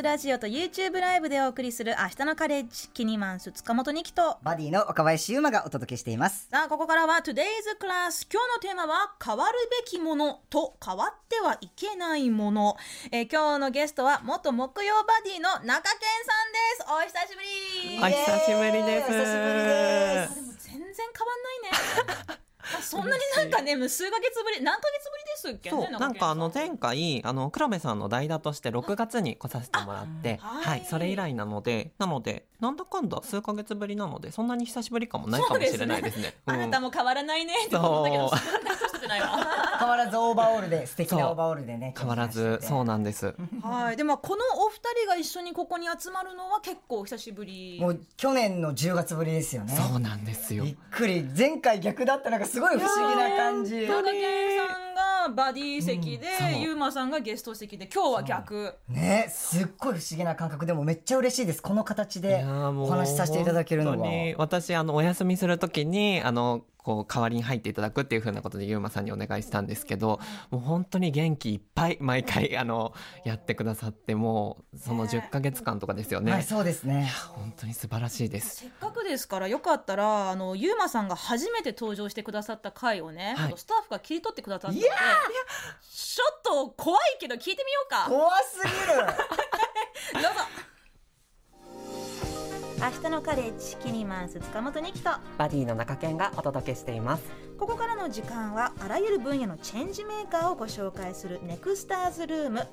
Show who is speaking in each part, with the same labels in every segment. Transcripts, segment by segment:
Speaker 1: TBS ラジオと YouTube ライブでお送りする明日のカレッジキニマンス塚本二木と
Speaker 2: バディの岡林優馬がお届けしています。
Speaker 1: さあここからは Today's Class 今日のテーマは変わるべきものと変わってはいけないもの、えー今日のゲストは元木曜バディの中堅さんです。お久しぶり。
Speaker 3: お久しぶりです。
Speaker 2: 久しぶりです。
Speaker 1: 全然変わんないね。あそんなになんかねもう数ヶ月ぶり何ヶ月ぶりですっけね
Speaker 3: なんかあの前回あの黒部さんの代打として6月に来させてもらって
Speaker 1: あはい。
Speaker 3: はいそれ以来なのでなのでなんだかんだ数ヶ月ぶりなのでそんなに久しぶりかもないかもしれないですね。
Speaker 1: さん。あなた
Speaker 3: も
Speaker 1: も変わらないねって思ったけど
Speaker 3: そう。
Speaker 1: そんな人じゃないわ
Speaker 2: 変わらずオーバーオールで素敵なオーバーオールでね。
Speaker 3: 変わらずそうなんです。
Speaker 1: はい、でもこのお二人が一緒にここに集まるのは結構久しぶり。
Speaker 2: もう去年の10月ぶりですよね。
Speaker 3: そうなんですよ
Speaker 2: びっ。くり前回逆だったのがすごい不思議な感じ。
Speaker 1: 中堅さんがバディ席で、
Speaker 3: うん
Speaker 1: ゆうまさんがゲスト席で、今日は逆。
Speaker 2: ねすっごい不思議な感覚でもめっちゃ嬉しいですこの形
Speaker 3: い
Speaker 2: でお話しさせていただけるのは
Speaker 3: 本当に私あのお休みするときにあのこう代わりに入っていただくっていう風なことでゆうまさんにお願いしたんですけどもう本当に元気いっぱい毎回あのやってくださってもうその10ヶ月間とかですよね、
Speaker 2: はいそうですね。
Speaker 3: 本当に素晴らしいです。
Speaker 1: せっかくですから、よかったら、あの、ゆうまさんが初めて登場してくださった回をね、
Speaker 3: はい。
Speaker 1: スタッフが切り取ってくださったので、
Speaker 2: いや
Speaker 1: ちょっと怖いけど聞いてみようか。
Speaker 2: 怖すぎる。
Speaker 1: どうぞ。明日のカレッジキニマンス塚本二木と
Speaker 3: バディの中堅がお届けしています。
Speaker 1: ここからの時間はあらゆる分野のチェンジメーカーをご紹介するネクスターズルーム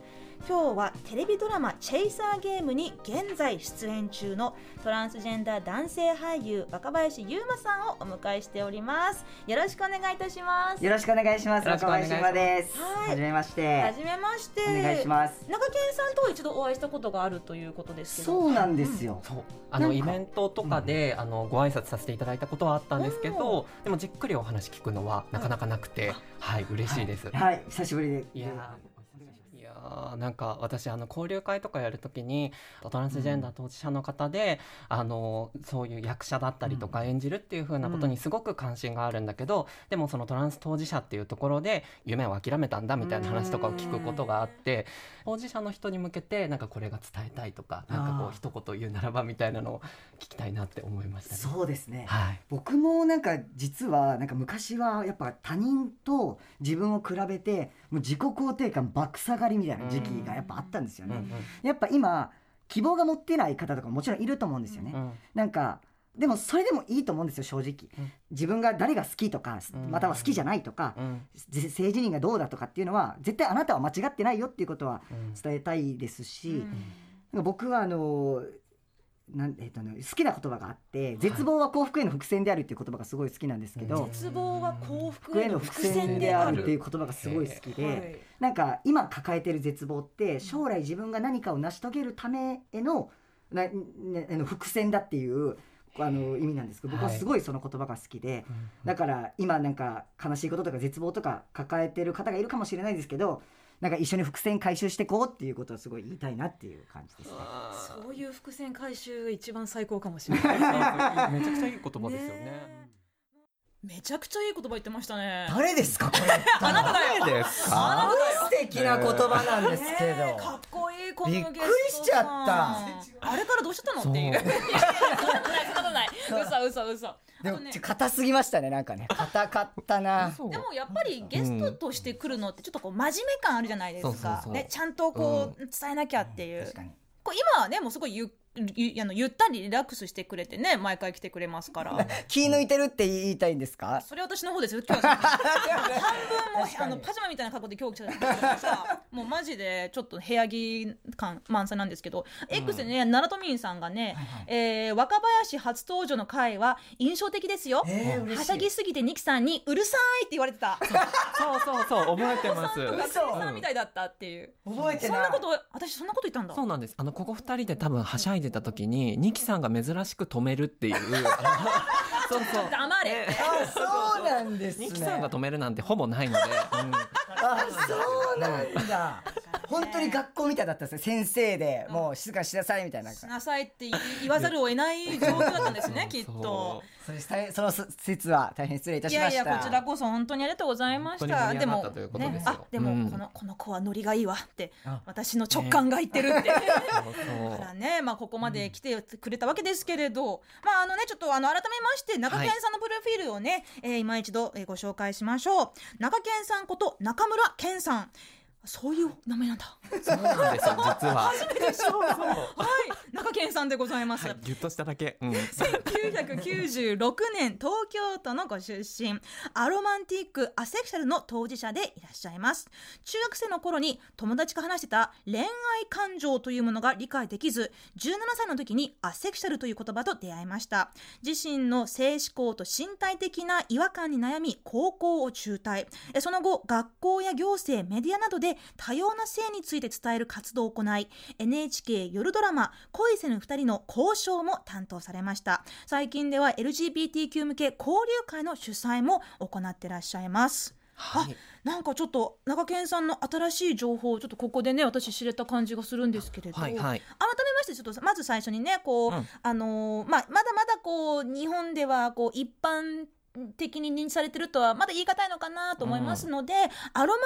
Speaker 1: 今日はテレビドラマ「チェイサーゲーム」に現在出演中のトランスジェンダー男性俳優若林優馬さんをお迎えしております。よろしくお願いいたします。
Speaker 2: よろしくお願いします。
Speaker 3: よろしくお願いします。
Speaker 2: 若林島です。
Speaker 1: はい。
Speaker 2: はじめまし
Speaker 1: は
Speaker 2: て
Speaker 1: じめまして。
Speaker 2: お願いします。
Speaker 1: 中堅さんとは一度お会いしたことがあるということですけど。
Speaker 2: そうなんですよ。
Speaker 3: そう。
Speaker 2: ん。か
Speaker 3: のイベントとかで、あのご挨拶させていただいたことはあったんですけど、でもじっくりお話聞くのはなかなかなくて、はい嬉しいです、
Speaker 2: はい。久しぶりで。
Speaker 3: いやーいやーなんか私あの交流会とかやるときにトランスジェンダー当事者の方で、あのそういう役者だったりとか演じるっていう風なことにすごく関心があるんだけど、でもそのトランス当事者っていうところで夢を諦めたんだみたいな話とかを聞くことがあって当事者の人に向けてなんかこれが伝えたいとかなんかこう一言言うならばみたいなのを聞きたいなって思いましたね。
Speaker 2: そうですね。
Speaker 3: はい。
Speaker 2: 僕もなんか実はなんか昔はやっぱ他人と自分を比べてもう自己肯定感爆下がりみたいな時期がやっぱあったんですよね。やっぱ今希望が持ってない方とかももちろんいると思うんですよね。
Speaker 3: うん
Speaker 2: なんかでもそれでもいいと思うんですよ正直、
Speaker 3: うん。
Speaker 2: 自分が誰が好きとか、
Speaker 3: うん。
Speaker 2: または好きじゃないとか、性自認がどうだとかっていうのは絶対あなたは間違ってないよっていうことは
Speaker 3: うん。
Speaker 2: 伝えたいですし、僕はあのなんえっとね、好きな言葉があって「絶望は幸福への伏線である」っていう言葉がすごい好きなんですけど、
Speaker 3: うん。
Speaker 1: 絶望は幸福
Speaker 2: 福へ
Speaker 1: への伏
Speaker 2: 線
Speaker 1: 線である
Speaker 2: っていう言葉がすごい好きで、
Speaker 1: はい。
Speaker 2: なんか今抱えてる絶望って将来自分が何かを成し遂げるためへのな、ね、あの伏線だっていうあの意味なんですけど僕は
Speaker 3: はい
Speaker 2: すごいその言葉が好きで、だから今なんか悲しいこととか絶望とか抱えてる方がいるかもしれないですけどなんか一緒に伏線回収していこうっていうことをすごい言いたいなっていう感じですね。
Speaker 1: そういう伏線回収が一番最高かもしれない。
Speaker 3: めちゃくちゃいい言葉ですよね。
Speaker 1: ねめちゃくちゃいい言葉言ってましたね。
Speaker 2: 誰ですか？これ
Speaker 1: あなただよ。
Speaker 3: です
Speaker 1: あなただよ。
Speaker 2: 素敵な言葉なんですけど、
Speaker 1: ねえかっこのゲスト
Speaker 2: びっくりしちゃった。
Speaker 1: あれからどうしちゃったのっていう。い
Speaker 3: そ
Speaker 1: んなことないそんなことない。嘘嘘嘘。
Speaker 2: でも
Speaker 1: ね。
Speaker 2: 硬すぎましたねなんかね。硬かったな。
Speaker 1: でもやっぱりゲストとして来るのってちょっとこう真面目感あるじゃないですか。ねちゃんとこう伝えなきゃっていう。
Speaker 2: 確。かに。
Speaker 1: こう今はねもうすごいゆゆあのゆったりリラックスしてくれてね毎回来てくれますから。
Speaker 2: 気抜いてるって言いたいんですか？
Speaker 1: それ私の方ですよ。今日は 半分もうあのパジャマみたいな格好で今日来ちゃったさ、もうマジでちょっと部屋着感満載なんですけど、X でね奈良都民さんがね、えー若林初登場の回は印象的ですよ。
Speaker 2: えー
Speaker 1: はしゃぎすぎてニキさんにうるさいって言われてた。
Speaker 3: そうそうそう覚えてます。
Speaker 1: 学生さんみたいだったっていう。
Speaker 2: 覚えてない
Speaker 1: そんなこと私そんなこと言ったんだ。
Speaker 3: そうなんです。あのここ二人で多分はしゃいでた時にニキさんが珍しく止めるっていう。そうそう。
Speaker 1: 黙れ。
Speaker 2: あそうなんですね
Speaker 3: ニキさんが止めるなんてほぼないので。うん
Speaker 2: あそうなんだ本当に学校みたいだったんですよ。先生でもう静かにしなさいみたいな。
Speaker 1: しなさいって言わざるを得ない状況だったんですねきっと。
Speaker 2: それ大変その説は大変失礼いたしました。
Speaker 1: いやいやこちらこそ本当にありがとうございました。でも
Speaker 3: ね
Speaker 1: あでも、
Speaker 3: うん
Speaker 1: このこの子はノリがいいわって
Speaker 2: あ
Speaker 1: 私の直感が言ってるって、
Speaker 3: そう。
Speaker 1: だからね、まあ、ここまで来てくれたわけですけれど、まああのね、ちょっとあの改めまして中堅さんのプロフィールをね、えー今一度、えーご紹介しましょう。中堅さんこと中村健さんそういう名前なんだ。
Speaker 3: そうなんですよ実は。
Speaker 1: でしょうはい。中堅さんでございます、
Speaker 3: はいギュッとしただけ、うん、
Speaker 1: 1996年東京都のご出身。アロマンティックアセクシャルの当事者でいらっしゃいます。中学生の頃に友達が話してた恋愛感情というものが理解できず17歳の時にアセクシャルという言葉と出会いました。自身の性思考と身体的な違和感に悩み高校を中退。えその後学校や行政メディアなどで多様な性について伝える活動を行い NHK 夜ドラマ「恋せぬ二人」の交渉も担当されました。最近では LGBTQ 向け交流会の主催も行ってらっしゃいます。
Speaker 3: はい。
Speaker 1: なんかちょっと中堅さんの新しい情報をちょっとここでね私知れた感じがするんですけれど、
Speaker 3: はいはい。
Speaker 1: 改めましてちょっとまず最初にねこう、
Speaker 3: うん。
Speaker 1: あのーまあ、まだまだこう日本ではこう一般的に認知されてるとはまだ言い難いのかなと思いますので、アロマン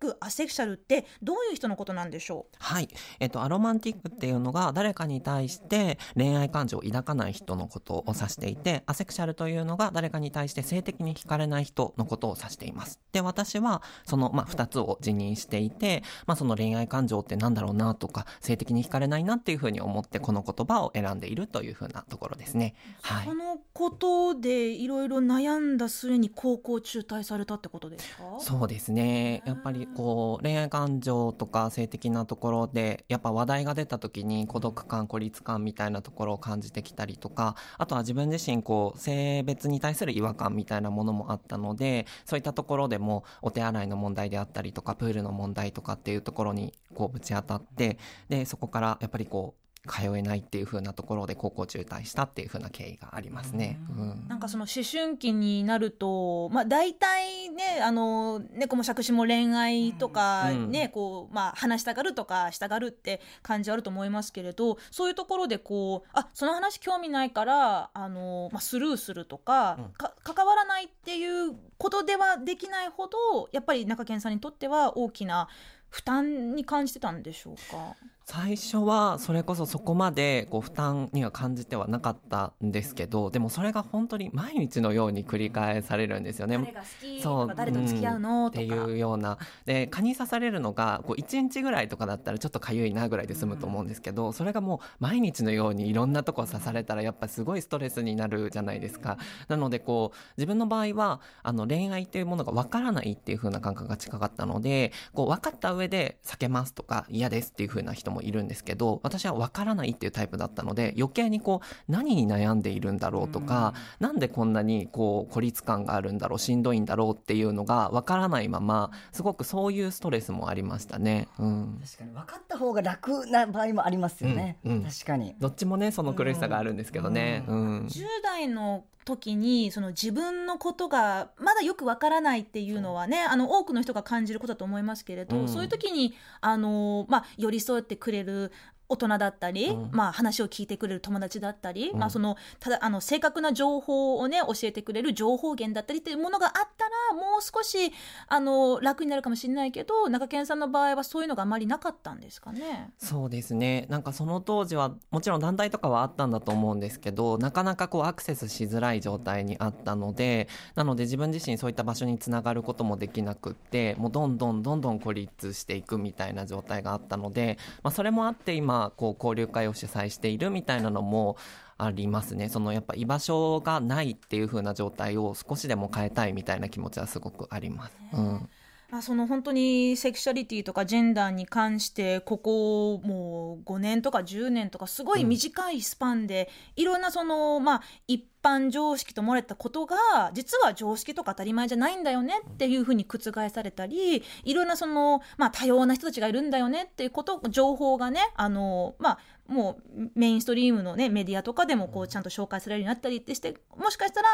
Speaker 1: ティックアセクシャルってどういう人のことなんでしょ
Speaker 3: はい。えっと、アロマンティックっていうのが誰かに対して恋愛感情を抱かない人のことを指していて、アセクシャルというのが誰かに対して性的に惹かれない人のことを指しています。で、私はその、まあ、二つを辞任していて、まあ、その恋愛感情ってなんだろうなとか、性的に惹かれないなっていうふうに思ってこの言葉を選んでいるというふうなところですね。
Speaker 1: う、
Speaker 3: はい
Speaker 1: こ。のことでいろいろ悩んだ末に高校中退されたってことですか？
Speaker 3: そうですね。やっぱりこう、恋愛感情とか性的なところで、やっぱ話題が出た時に孤独感、孤立感みたいなところを感じてきたりとか、あとは自分自身こう、性別に対する違和感みたいなものもあったので、そういったところでもお手洗いの問題であったりとか、プールの問題とかっていうところにこうぶち当たって、で、そこからやっぱりこう、通えないっていう風なところで高校中退したっていう風な経緯がありますね。うん
Speaker 1: なんかその思春期になると、まあ、大体ねあの猫も杓子も恋愛とか
Speaker 3: うん
Speaker 1: ね、こうまあ、話したがるとかしたがるって感じはあると思いますけれどそういうところでこうあその話興味ないからあの、まあ、スルーするとか,、
Speaker 3: うん
Speaker 1: か関わらないっていうことではできないほどやっぱり中堅さんにとっては大きな負担に感じてたんでしょうか？
Speaker 3: 最初はそれこそそこまでこう負担には感じてはなかったんですけどでもそれが本当に毎日のように繰り返されるんですよね。
Speaker 1: 誰が好き誰と付き合うの、
Speaker 3: んって。いうようなで蚊に刺されるのがこう1日ぐらいとかだったらちょっとかゆいなぐらいで済むと思うんですけど、それがもう毎日のようにいろんなとこ刺されたらやっぱすごいストレスになるじゃないですか。なのでこう自分の場合はあの恋愛っていうものがわからないっていう風な感覚が近かったのでこう分かった上で避けますとか嫌ですっていう風な人もいるんですけど私はわからないっていうタイプだったので余計にこう何に悩んでいるんだろうとか、なんでこんなにこう孤立感があるんだろうしんどいんだろうっていうのがわからないまますごくそういうストレスもありましたね。うん。
Speaker 2: 確かに。分かった方が楽な場合もありますよね、
Speaker 3: うんうん。
Speaker 2: 確かに。
Speaker 3: どっちもねその苦しさがあるんですけどね。
Speaker 2: う
Speaker 3: うん。
Speaker 1: 10代の時にその自分のことがまだよくわからないっていうのはねあの多くの人が感じることだと思いますけれど、
Speaker 3: うん。
Speaker 1: そういう時にあの、まあ、寄り添ってくれる大人だったり、
Speaker 3: うん。
Speaker 1: まあ、話を聞いてくれる友達だったり、
Speaker 3: うん。
Speaker 1: まあ、そのただあの正確な情報をね教えてくれる情報源だったりっていうものがあったらもう少しあの楽になるかもしれないけど中堅さんの場合はそういうのがあまりなかったんですかね。
Speaker 3: そうですね。なんかその当時はもちろん団体とかはあったんだと思うんですけどなかなかこうアクセスしづらい状態にあったのでなので自分自身そういった場所につながることもできなくってもうどんどんどんどん孤立していくみたいな状態があったので、まあ、それもあって今こう交流会を主催しているみたいなのもありますね。そのやっぱ居場所がないっていう風な状態を少しでも変えたいみたいな気持ちはすごくあります。うん。
Speaker 1: まあ、その本当にセクシャリティとかジェンダーに関してここもう5年とか10年とかすごい短いスパンで、いろんなそのまあ一般常識と思われたことが実は常識とか当たり前じゃないんだよねっていうふうに覆されたりいろんなその、まあ、多様な人たちがいるんだよねっていうこと情報がねあの、まあ、もうメインストリームの、ね、メディアとかでもこうちゃんと紹介されるようになったりってしてもしかしたら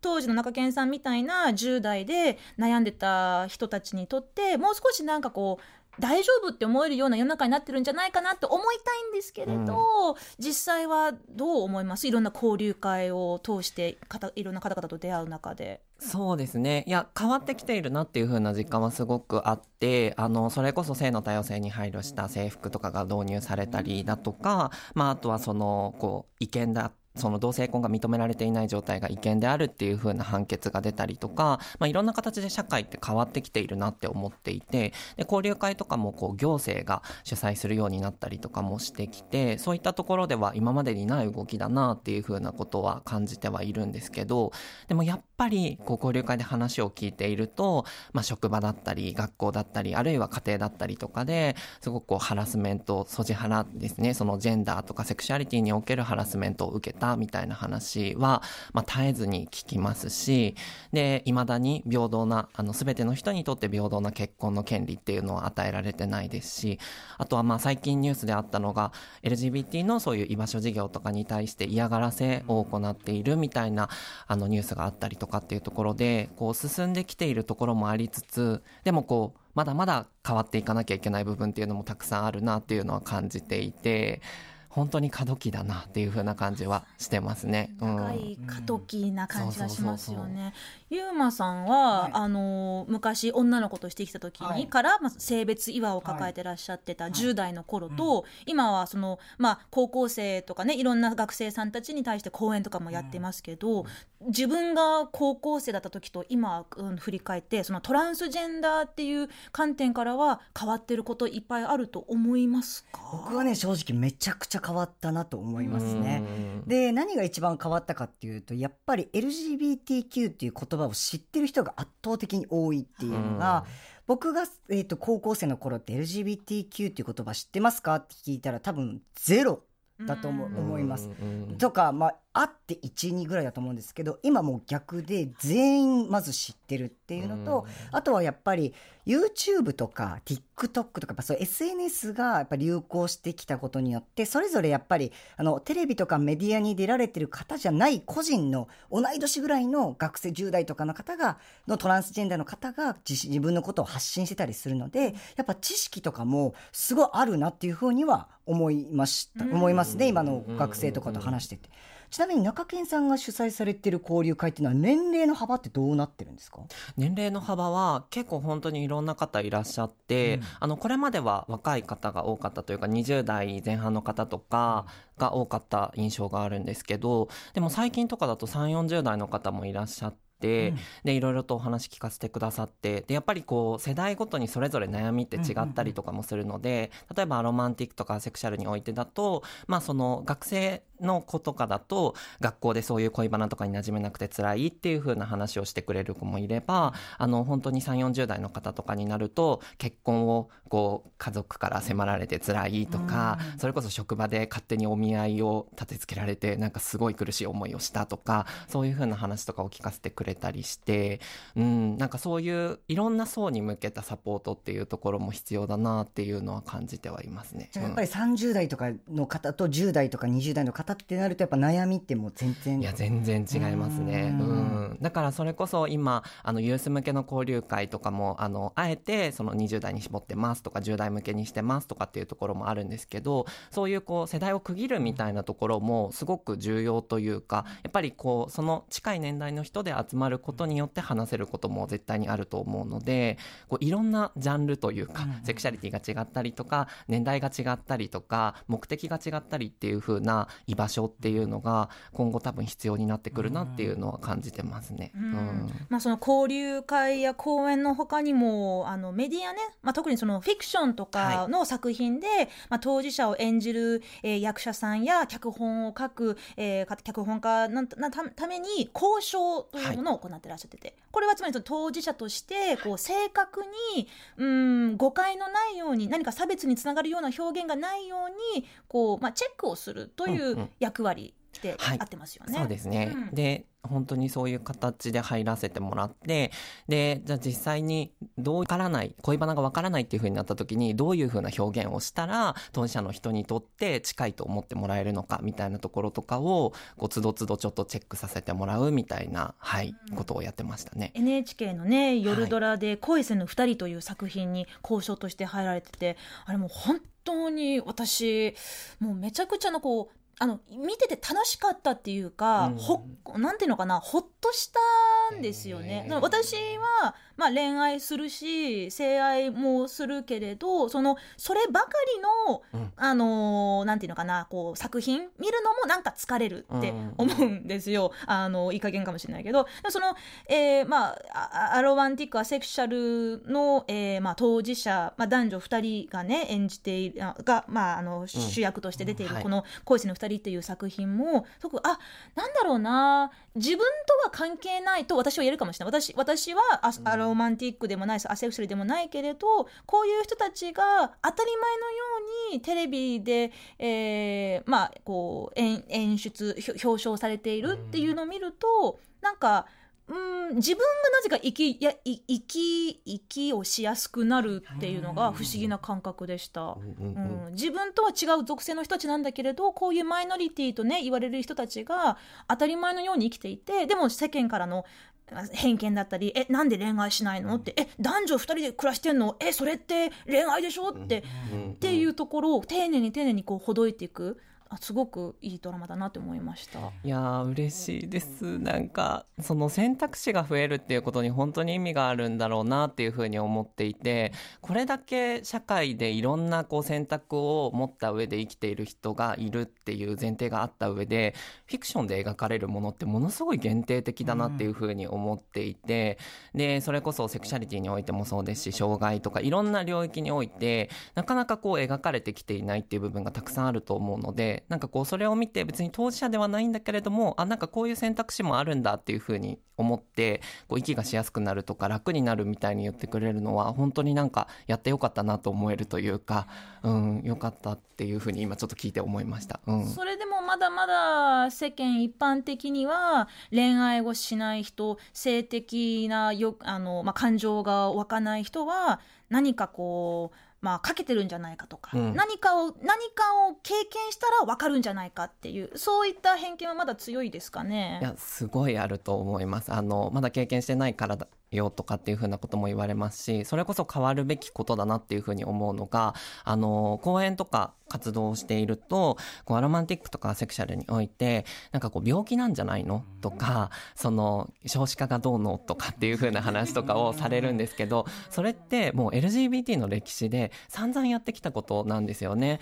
Speaker 1: 当時の中堅さんみたいな10代で悩んでた人たちにとってもう少しなんかこう大丈夫って思えるような世の中になってるんじゃないかなって思いたいんですけれど、実際はどう思います？いろんな交流会を通して方いろんな方々と出会う中で。
Speaker 3: そうですね。いや変わってきているなっていう風な実感はすごくあってあのそれこそ性の多様性に配慮した制服とかが導入されたりだとか、まあ、あとはそのこう意見だその同性婚が認められていない状態が違憲であるっていう風な判決が出たりとか、まあ、いろんな形で社会って変わってきているなって思っていてで交流会とかもこう行政が主催するようになったりとかもしてきてそういったところでは今までにない動きだなっていう風なことは感じてはいるんですけどでもやっぱりこう交流会で話を聞いていると、まあ、職場だったり学校だったりあるいは家庭だったりとかですごくこうハラスメントソジハラですねそのジェンダーとかセクシュアリティにおけるハラスメントを受けたみたいな話は、まあ、絶えずに聞きますしで未だに平等なあの全ての人にとって平等な結婚の権利っていうのは与えられてないですしあとはまあ最近ニュースであったのが LGBT のそういう居場所事業とかに対して嫌がらせを行っているみたいなあのニュースがあったりとかっていうところでこう進んできているところもありつつでもこうまだまだ変わっていかなきゃいけない部分っていうのもたくさんあるなっていうのは感じていて本当に過渡期だなっていう風な感じはしてますね。うん、
Speaker 1: 長い過渡期な感じがしますよね。ゆうまさんは、はい、あの昔女の子として生きた時にから、まあ、性別違和を抱えてらっしゃってた10代の頃と、はい、今はその、まあ、高校生とかねいろんな学生さんたちに対して講演とかもやってますけど、自分が高校生だった時と今、うん、振り返ってそのトランスジェンダーっていう観点からは変わってることいっぱいあると思いますか？
Speaker 2: 僕はね正直めちゃくちゃ変わったなと思いますね。で何が一番変わったかっていうとやっぱり LGBTQ っていう言葉を知ってる人が圧倒的に多いっていうのが、僕が、えーと、高校生の頃って LGBTQ っていう言葉知ってますか？って聞いたら多分ゼロだと思思います。とか、まあ、あって12ぐらいだと思うんですけど今もう逆で全員まず知ってるっていうのと、あとはやっぱり YouTube とか TikTok とかそう SNS がやっぱ流行してきたことによってそれぞれやっぱりあのテレビとかメディアに出られてる方じゃない個人の同い年ぐらいの学生10代とかの方がのトランスジェンダーの方が自自分のことを発信してたりするのでやっぱ知識とかもすごいあるなっていうふうには思いました、思いますね今の学生とかと話してて。ちなみに中堅さんが主催されてる交流会っていうのは年齢の幅ってどうなってるんですか？
Speaker 3: 年齢の幅は結構本当にいろんな方いらっしゃって、うん、あのこれまでは若い方が多かったというか20代前半の方とかが多かった印象があるんですけどでも最近とかだと3 4 0代の方もいらっしゃって。うん、でいろいろとお話聞かせてくださってでやっぱりこう世代ごとにそれぞれ悩みって違ったりとかもするので、例えばロマンティックとかセクシャルにおいてだとまあその学生の子とかだと学校でそういう恋バナとかに馴染めなくて辛いっていう風な話をしてくれる子もいればあの本当に3 4 0代の方とかになると結婚をこう家族から迫られて辛いとかそれこそ職場で勝手にお見合いを立てつけられてなんかすごい苦しい思いをしたとかそういう風な話とかを聞かせてくれたりしてうんなんかそういういろんな層に向けたサポートっていうところも必要だなっていうのは感じてはいますね。
Speaker 2: やっぱり30代とかの方と10代とか20代の方ってなるとやっぱ悩みってもう全然
Speaker 3: いや全然違いますね。うん。だからそれこそ今あのユース向けの交流会とかもあのあえてその20代に絞ってますとか10代向けにしてますとかっていうところもあるんですけどそういうこう世代を区切るみたいなところもすごく重要というかやっぱりこうその近い年代の人で集まることによって話せることも絶対にあると思うのでこういろんなジャンルというか、セクシャリティが違ったりとか年代が違ったりとか目的が違ったりっていう風な居場所っていうのが今後多分必要になってくるなっていうのは感じてますね。うん、うん、
Speaker 1: まあ、その交流会や講演のほかにもあのメディアね、まあ、特にそのフィクションとかの作品で、はい、まあ、当事者を演じる、えー、役者さんや脚本を書く、えー、脚本家のために交渉というものを行ってらっしゃってて、はい、これはつまりその当事者としてこう正確にうん誤解のないように何か差別につながるような表現がないようにこう、まあ、チェックをするという役割で
Speaker 3: はい。
Speaker 1: 合ってますよね。
Speaker 3: そうですね、
Speaker 1: うん。
Speaker 3: で本当にそういう形で入らせてもらってでじゃあ実際にどうわからない恋バナがわからないっていう風になった時にどういう風な表現をしたら当事者の人にとって近いと思ってもらえるのかみたいなところとかをこうつどつどちょっとチェックさせてもらうみたいな、はい
Speaker 1: うん。
Speaker 3: ことをやってましたね。
Speaker 1: NHK のね夜ドラで「恋せぬ二人」という作品に交渉として入られててあれもう本当に私もうめちゃくちゃのこうあの見てて楽しかったっていうか、
Speaker 3: うん。
Speaker 1: ほなんていうのかなほっとしたんですよね。私は、まあ、恋愛するし性愛もするけれどそのそればかりの、
Speaker 3: うん。
Speaker 1: あのーなんていうのかなこう作品見るのもなんか疲れるって思うんですよ。あのいい加減かもしれないけど。その、えーまああアロマンティックアセクシャルの、えーまあ、当事者、まあ、男女2人がね演じているあが、まあ、あの主役として出ている
Speaker 3: はい。
Speaker 1: この「恋せぬ2人」っていう作品もすごくあなんだろうな自分とは関係ないと私は言えるかもしれない。私私はア,、アロマンティックでもないしアセクシャルでもないけれどこういう人たちが当たり前のようにテレビで、えーまあこう演演出表彰されているっていうのを見ると、なんかうん自分がなぜか生きやい生き生きをしやすくなるっていうのが不思議な感覚でした。
Speaker 3: うんうんうん
Speaker 1: うん、自分とは違う属性の人たちなんだけれどこういうマイノリティとね言われる人たちが当たり前のように生きていてでも世間からのあ偏見だったり「えなんで恋愛しないの?」って「え男女2人で暮らしてんの？えそれって恋愛でしょ?」って、
Speaker 3: うん
Speaker 1: っていうところを丁寧に丁寧にこうほどいていくあすごくいいドラマだなって思いました。
Speaker 3: いや嬉しいですなんかその選択肢が増えるっていうことに本当に意味があるんだろうなっていうふうに思っていてこれだけ社会でいろんなこう選択を持った上で生きている人がいるっていう前提があった上でフィクションで描かれるものってものすごい限定的だなっていうふうに思っていてでそれこそセクシャリティにおいてもそうですし障害とかいろんな領域においてなかなかこう描かれてきていないっていう部分がたくさんあると思うのでなんかこうそれを見て別に当事者ではないんだけれどもあなんかこういう選択肢もあるんだっていうふうに思ってこう息がしやすくなるとか楽になるみたいに言ってくれるのは本当になんかやってよかったなと思えるというかうんよかったっていうふうに今ちょっと聞いて思いました。うん
Speaker 1: それでもまだまだ世間一般的には恋愛をしない人性的なよあの、まあ、感情が湧かない人は何かこう、まあ、かけてるんじゃないかとか、
Speaker 3: うん
Speaker 1: 何かを何かを経験したら分かるんじゃないかっていうそういった偏見はまだ強いですかね
Speaker 3: い。やすごいあると思いますあのまだ経験してないからだよとかっていうふうなことも言われますしそれこそ変わるべきことだなっていうふうに思うのがあの講演とか活動をしているとこうアロマンティックとかセクシャルにおいてなんかこう病気なんじゃないの？とかその少子化がどうの？とかっていうふうな話とかをされるんですけどそれってもう LGBT の歴史で散々やってきたことなんですよね。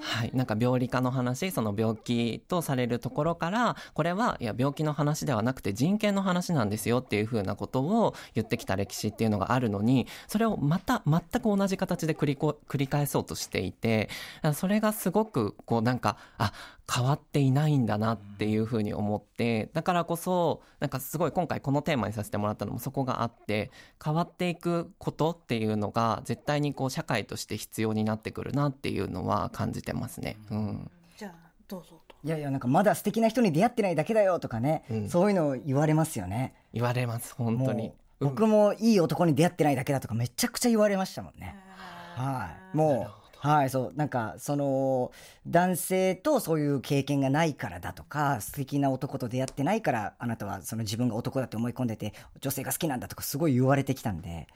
Speaker 3: はい、なんか病理科の話その病気とされるところからこれはいや病気の話ではなくて人権の話なんですよっていうふうなことを言ってきた歴史っていうのがあるのにそれをまた全く同じ形で繰りこ繰り返そうとしていてそれがすごくこうなんかあ変わっていないんだなっていうふうに思ってだからこそなんかすごい今回このテーマにさせてもらったのもそこがあって変わっていくことっていうのが絶対にこう社会として必要になってくるなっていうのは感じてますね。うん。
Speaker 1: じゃあどうぞと。
Speaker 2: いやいやなんかまだ素敵な人に出会ってないだけだよとかね、
Speaker 3: うん。
Speaker 2: そういうの言われますよね。
Speaker 3: 言われます本当に。
Speaker 2: 僕もいい男に出会ってないだけだとかめちゃくちゃ言われましたもんね。はい。もうはいそうなんかその男性とそういう経験がないからだとか素敵な男と出会ってないからあなたはその自分が男だと思い込んでて女性が好きなんだとかすごい言われてきたんで。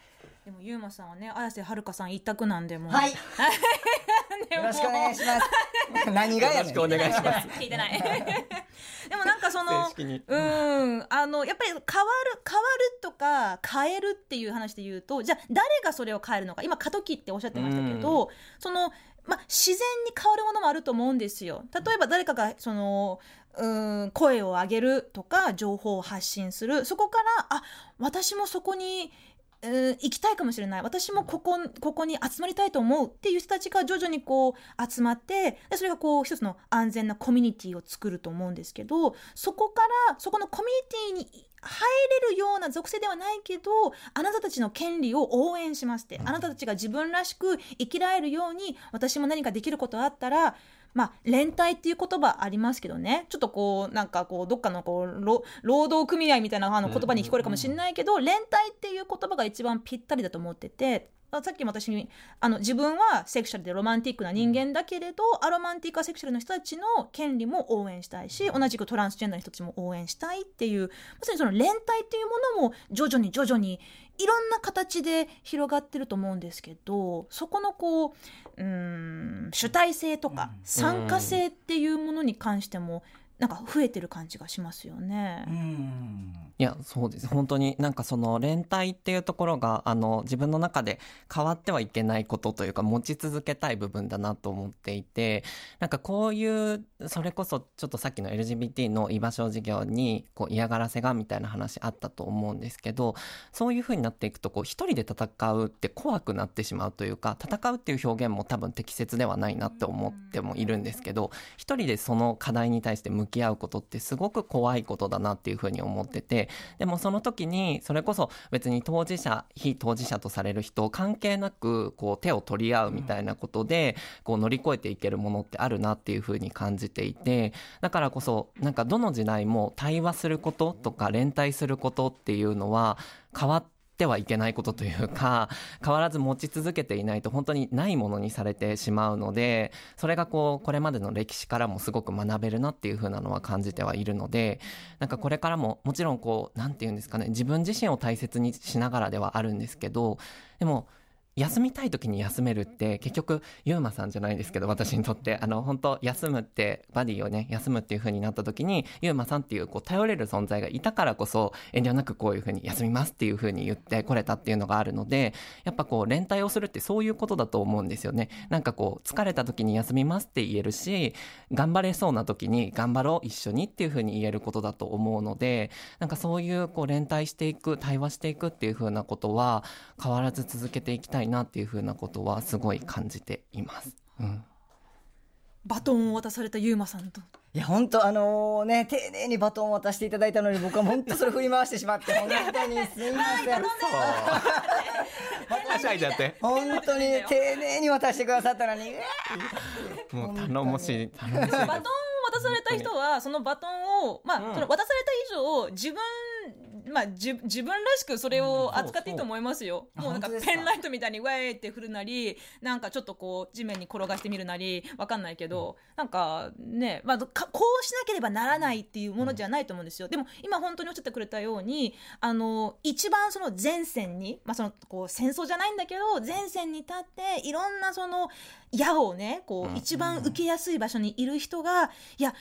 Speaker 1: でもゆうまさんはね綾瀬はるかさん一択なんでもう。
Speaker 2: はい よ
Speaker 1: でも
Speaker 2: ろしくお願いします。何がやねん。
Speaker 3: よろしくお願いします。
Speaker 1: 聞いてない。でもなんかそのうん。あのやっぱり変わる変わるとか変えるっていう話で言うとじゃあ誰がそれを変えるのか。今過渡期っておっしゃってましたけど、そのまあ、自然に変わるものもあると思うんですよ。例えば誰かがそのうん声を上げるとか情報を発信する。そこからあ私もそこにうん行きたいかもしれない。私もここここに集まりたいと思うっていう人たちが徐々にこう集まってでそれがこう一つの安全なコミュニティを作ると思うんですけどそこからそこのコミュニティに入れるような属性ではないけどあなたたちの権利を応援しますって、あなたたちが自分らしく生きられるように私も何かできることあったらまあ、連帯っていう言葉ありますけどね。ちょっとこうなんかこうどっかのこう労働組合みたいなあの言葉に聞こえるかもしれないけど、連帯っていう言葉が一番ぴったりだと思っててさっきも私にあの自分はセクシャルでロマンティックな人間だけれど、アロマンティックアセクシャルの人たちの権利も応援したいし同じくトランスジェンダーの人たちも応援したいっていうまさにその連帯っていうものも徐々に徐々にいろんな形で広がってると思うんですけどそこのこううん主体性とか参加性っていうものに関してもなんか増えてる感じがしますよね。
Speaker 3: いやそうです本当になんかその連帯っていうところがあの自分の中で変わってはいけないことというか持ち続けたい部分だなと思っていてなんかこういうそれこそちょっとさっきの LGBT の居場所事業にこう嫌がらせがみたいな話あったと思うんですけどそういう風になっていくとこう一人で戦うって怖くなってしまうというか戦うっていう表現も多分適切ではないなって思ってもいるんですけど一人でその課題に対して向向き合うことってすごく怖いことだなっていう風に思っててでもその時にそれこそ別に当事者非当事者とされる人関係なくこう手を取り合うみたいなことでこう乗り越えていけるものってあるなっていう風に感じていてだからこそなんかどの時代も対話することとか連帯することっていうのは変わっててはいけないことというか変わらず持ち続けていないと本当にないものにされてしまうのでそれがこうこれまでの歴史からもすごく学べるなっていう風なのは感じてはいるのでなんかこれからももちろんこう何て言うんですかね自分自身を大切にしながらではあるんですけどでも休みたい時に休めるって結局ユーマさんじゃないですけど私にとって。あの本当休むってバディをね休むっていう風になった時にユーマさんっていうこう頼れる存在がいたからこそ遠慮なくこういう風に休みますっていう風に言ってこれたっていうのがあるのでやっぱこう連帯をするってそういうことだと思うんですよね。なんかこう疲れた時に休みますって言えるし頑張れそうな時に頑張ろう一緒にっていう風に言えることだと思うのでなんかそういうこう連帯していく対話していくっていう風なことは変わらず続けていきたいいなっていうふうなことはすごい感じています。うん、
Speaker 1: バトンを渡されたユーマさんと。
Speaker 2: いや本当あのー、ね丁寧にバトンを渡していただいたのに僕は本当それ振り回してしまって本当にすみません。
Speaker 3: はしゃいじゃって。
Speaker 2: 本当に丁寧に渡してくださったのに。
Speaker 3: もう頼もしい頼もしい。
Speaker 1: バトンを渡された人はそのバトンをまあ、うん、その渡された以上自分まあ、じ自分らしくそれを扱っていいと思いますよ。もうなんかペンライトみたいにウェーって振るなりなんかちょっとこう地面に転がしてみるなりわかんないけど、うん、なんかね、まあ、こうしなければならないっていうものじゃないと思うんですよ。でも今本当におっしゃってくれたようにあの一番その前線に、まあ、そのこう戦争じゃないんだけど前線に立っていろんなその矢をねこう一番受けやすい場所にいる人がいや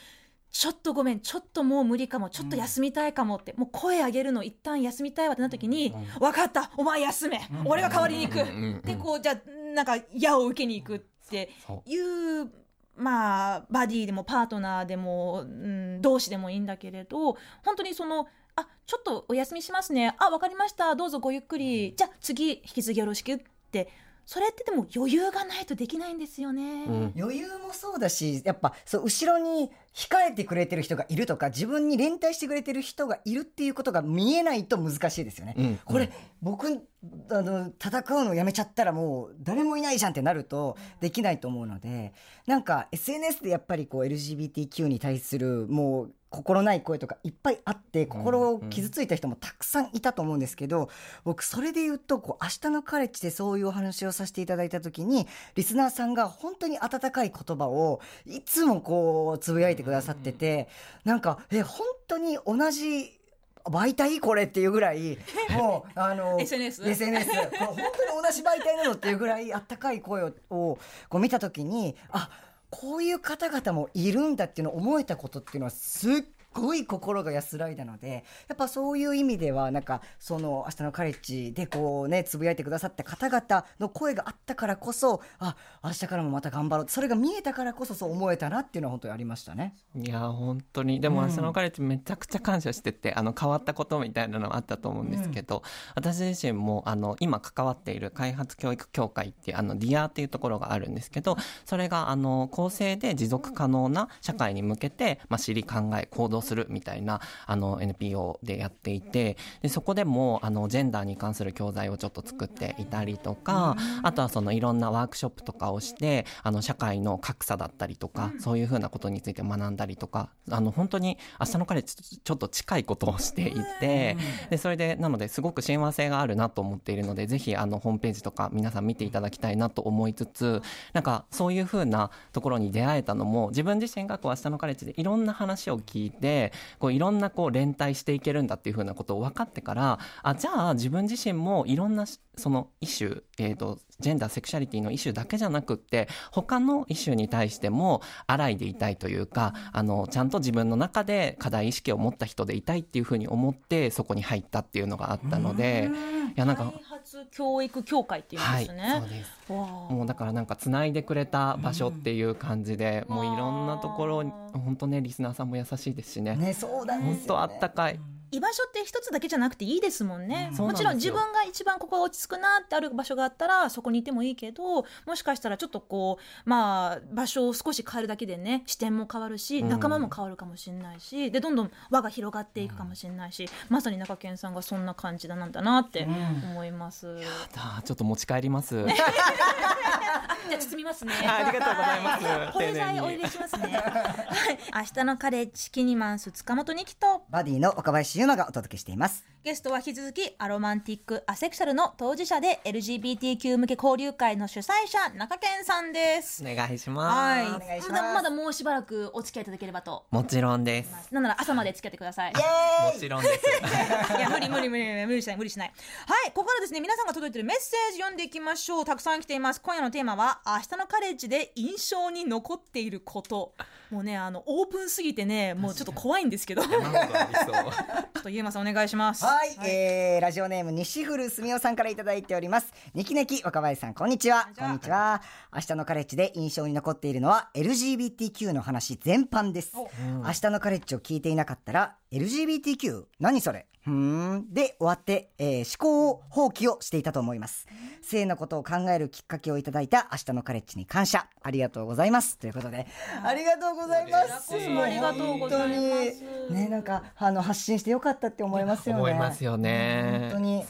Speaker 1: ちょっとごめんちょっともう無理かもちょっと休みたいかもって、もう声上げるの一旦休みたいわってなった時に、分かったお前休め、俺が代わりに行く、でこうじゃあなんか矢を受けに行くっていうまあバディでもパートナーでも、うん、同士でもいいんだけれど本当にそのあちょっとお休みしますね。あ分かりました。どうぞごゆっくり。じゃあ次引き継ぎよろしくってそれってでも余裕がないとできないんですよね、
Speaker 2: うん、余裕もそうだしやっぱそう後ろに控えてくれてる人がいるとか自分に連帯してくれてる人がいるっていうことが見えないと難しいですよね。うん、これ、うん、僕あの戦うのやめちゃったらもう誰もいないじゃんってなるとできないと思うのでなんか SNS でやっぱりこう LGBTQ に対するもう心ない声とかいっぱいあって心を傷ついた人もたくさんいたと思うんですけど、僕それで言うとこう明日のカレッジでそういうお話をさせていただいた時にリスナーさんが本当に温かい言葉をいつもこうつぶやいてくださっててなんかえ本当に同じ媒体これっていうぐらい もうあの
Speaker 1: SNS,
Speaker 2: SNS これ本当に同じ媒体なのっていうぐらいあったかい声をこう見た時にあこういう方々もいるんだっていうのを思えたことっていうのはすっごい心が安らいだのでやっぱそういう意味ではなんかその明日のカレッジでこうねつぶやいてくださった方々の声があったからこそあ明日からもまた頑張ろうそれが見えたからこそそう思えたなっていうのは本当にありましたね。
Speaker 3: いや本当に。でも、明日のカレッジめちゃくちゃ感謝しててあの変わったことみたいなのはあったと思うんですけど、うん、私自身もあの今関わっている開発教育協会っていうあの DEAR っていうところがあるんですけどそれがあの公正で持続可能な社会に向けて、まあ、知り考え行動するみたいなあの NPO でやっていてでそこでもあのジェンダーに関する教材をちょっと作っていたりとかあとはそのいろんなワークショップとかをしてあの社会の格差だったりとかそういうふうなことについて学んだりとかあの本当に明日の彼ちちょっと近いことをしていてでそれでなのですごく親和性があるなと思っているのでぜひあのホームページとか皆さん見ていただきたいなと思いつつなんかそういうふうなところに出会えたのも自分自身がこう明日のカレッジでいろんな話を聞いてこういろんなこう連帯していけるんだっていうふうなことを分かってからあじゃあ自分自身もいろんなそのイシュー、えーと、ジェンダーセクシャリティのイシューだけじゃなくって他のイシューに対しても洗いでいたいというかあのちゃんと自分の中で課題意識を持った人でいたいっていうふうに思ってそこに入ったっていうのがあったのでいやなんか
Speaker 1: 開発教育協会っていうんですね、はい、そうです。
Speaker 3: もうだからなんかつないでくれた場所っていう感じで、もういろんなところ本当ねリスナーさんも優しいですしね。
Speaker 2: ねそうだね。
Speaker 3: 本当あったかい。
Speaker 1: 居場所って一つだけじゃなくていいですもんね、うん、もちろん自分が一番ここが落ち着くなってある場所があったらそこにいてもいいけどもしかしたらちょっとこうまあ場所を少し変えるだけでね視点も変わるし、仲間も変わるかもしれないしでどんどん輪が広がっていくかもしれないし、まさに中堅さんがそんな感じだなんだなって思います。や
Speaker 3: だちょっと持ち帰ります。
Speaker 1: じゃ包みますね。
Speaker 3: ありがとうございます。
Speaker 1: 保冷剤お入れしますね。はい、明日のカレッジキニマンス塚本二木と。
Speaker 2: バディの岡林優馬がお届けしています。
Speaker 1: ゲストは引き続きアロマンティックアセクシャルの当事者で LGBTQ 向け交流会の主催者中堅さんです。
Speaker 3: お願いします。
Speaker 1: はい。お願いします。まだもうしばらくお付き合いいただければと。
Speaker 3: もちろんです。
Speaker 1: なんなら朝まで付き合ってください。も
Speaker 3: ちろんです。
Speaker 1: いや無理無理無理無理しない無理しない。はい。ここからですね皆さんが届いてるメッセージ読んでいきましょう。たくさん来ています。今夜のテーマは明日のカレッジで印象に残っていること。もうねあのオープンすぎてねもうちょっと怖いんですけど。ちょっとゆうまさんお願いします。
Speaker 2: はい、はい、えー、ラジオネーム西古住夫さんからいただいております。ニキネキ若林さんこんにちは。こんにちは。明日のカレッジで印象に残っているのは。LGBTQ の話全般です、明日のカレッジを聞いていなかったら LGBTQ 何それ？ふん。で終わって、えー、思考を放棄をしていたと思います。性のことを考えるきっかけをいただいた明日のカレッジに感謝。ありがとうございます。ということでありがとうございます。
Speaker 1: ありがとうございます
Speaker 2: ねなんかあの発信してよかったって思いますよね。
Speaker 3: 思いますよね。
Speaker 2: 本当に。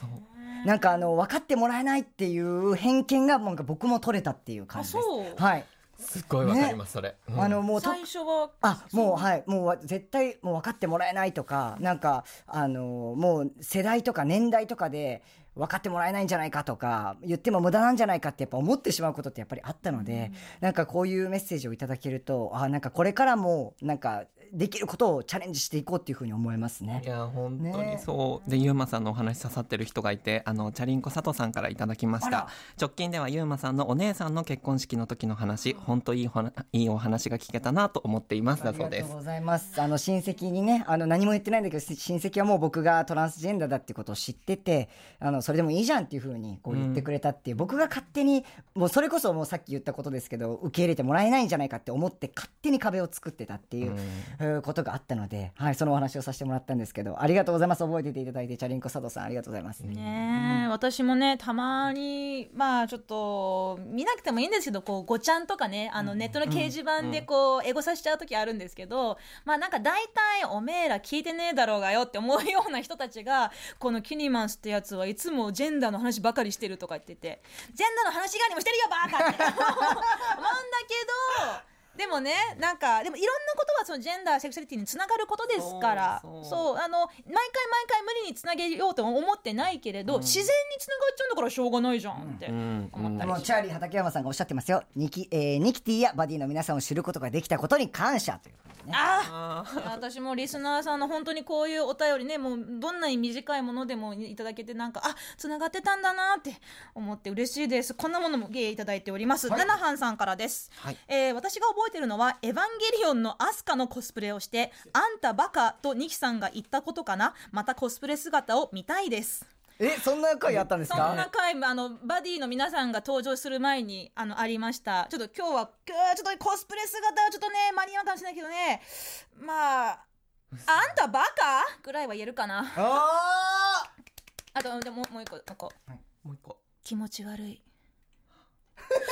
Speaker 2: なんかあの分かってもらえないっていう偏見がなんか僕も取れたっていう感じです。はい
Speaker 3: すっごいわかります、ね、それ、
Speaker 1: うん、あのもう最初は
Speaker 2: あもうはい。もう絶対もう分かってもらえないとかなんかあのもう世代とか年代とかで分かってもらえないんじゃないかとか言っても無駄なんじゃないかってやっぱ思ってしまうことってやっぱりあったので、うん、なんかこういうメッセージをいただけるとあなんかこれからもなんかできることをチャレンジしていこうっていうふうに思いますね。
Speaker 3: いや本当にそう、ね、でゆうまさんのお話刺さってる人がいてあのチャリンコ佐藤さんからいただきました。直近ではゆうまさんのお姉さんの結婚式の時の話本当いいいいお話が聞けたなと思っています。だそうです。ありが
Speaker 2: とうございます。あの親戚にねあの何も言ってないんだけど親戚はもう僕がトランスジェンダーだってことを知っててあのそれでもいいじゃんっていうふうにこう言ってくれたっていう、うん、僕が勝手にもうそれこそもうさっき言ったことですけど受け入れてもらえないんじゃないかって思って勝手に壁を作ってたっていう、うん、ことがあったのではい、そのお話をさせてもらったんですけどありがとうございます。覚えてていただいてチャリンコ佐藤さんありがとうございます。
Speaker 1: ね、うん、私もねたまにまあちょっと見なくてもいいんですけどこうごちゃんとかねあのネットの掲示板でこう、エゴさしちゃう時あるんですけどまあなんか大体おめえら聞いてねえだろうがよって思うような人たちがこのキニマンスってやつはいつもジェンダーの話ばかりしてるとか言っててジェンダーの話以外にもしてるよバカって。思うんだけどでもねなんかでもいろんなことはそのジェンダーセクシャリティにつながることですから。そうあの毎回毎回無理につなげようと思ってないけれど、うん、自然につながっちゃうんだからしょうがないじゃんって思ったり、うんうん、
Speaker 2: チャーリー畠山さんがおっしゃってますよ。ニキ,、えー、ニキティやバディの皆さんを知ることができたことに感謝という
Speaker 1: ね、ああ私もリスナーさんの本当にこういうお便りねもうどんなに短いものでもいただけてなんかあつながってたんだなって思って嬉しいです。こんなものもゲイいただいております、はい、ナナハンさんからです、はい、えー、私が覚えてるのはエヴァンゲリオンのアスカのコスプレをしてあんたバカとニキさんが言ったことかな？またコスプレ姿を見たいです
Speaker 2: えそんな回あったんですか？
Speaker 1: そんな回あのバディの皆さんが登場する前にあのありました。ちょっと今日は今日はちょっとコスプレ姿はちょっとね間に合うかもしれないけどね。まああんたバカ？ぐらいは言えるかな。ああとでももう一個もう一個、はい、
Speaker 3: もう一個。
Speaker 1: 気持ち悪い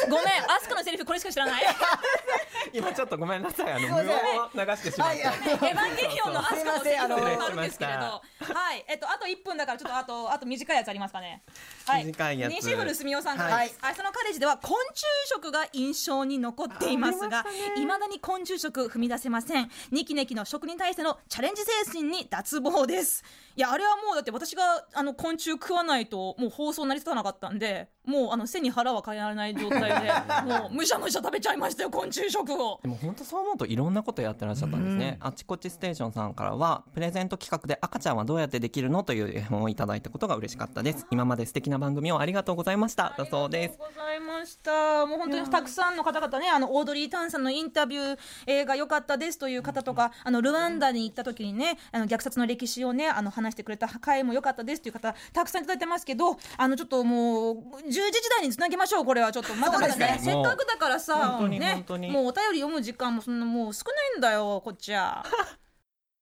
Speaker 1: ごめんアスカのセリフこれしか知らない
Speaker 3: 今ちょっとごめんなさいあの無音を流してしまっ
Speaker 2: はい
Speaker 3: た
Speaker 1: エヴァンゲリオンのアスカのセリフがあるんですけれど、
Speaker 3: 失
Speaker 1: はい、えっと、あと1分だから、ちょっと、あと、あと短いやつありますかね。はい、
Speaker 3: 短いやつ
Speaker 1: 西古澄夫さんから
Speaker 2: はい
Speaker 1: です。あ、そのカレッジでは、昆虫食が印象に残っていますが。いまだに昆虫食踏み出せません。ニキネキの食に対してのチャレンジ精神に脱帽です。いや、あれはもう、だって、私が、あの、昆虫食わないと、もう放送成り立たなかったんで。もう、あの、背に腹は変えられない状態で、もう、むしゃむしゃ食べちゃいましたよ、昆虫食を。
Speaker 3: でも本当そう思うといろんなことやってらっしゃったんですね、あちこちステーションさんからはプレゼント企画で赤ちゃんはどうやってできるのという絵本をいただいたことが嬉しかったです。今まで素敵な番組をありがとうございました。だそうです。
Speaker 1: ありがとうございました。もう本当にたくさんの方々ね、あのオードリー・タンさんのインタビュー、えーが良かったですという方とか、あのルワンダに行った時にね、あの虐殺の歴史をね、あの話してくれた回も良かったですという方、たくさんいただいてますけど、あのちょっともう10時時代につなげましょう。これは。ちょっとまだまだね、
Speaker 3: ね。
Speaker 1: せっかくだからさ、ね。もうお便り読む時間もそんなもう少ないんだよ、こっちは。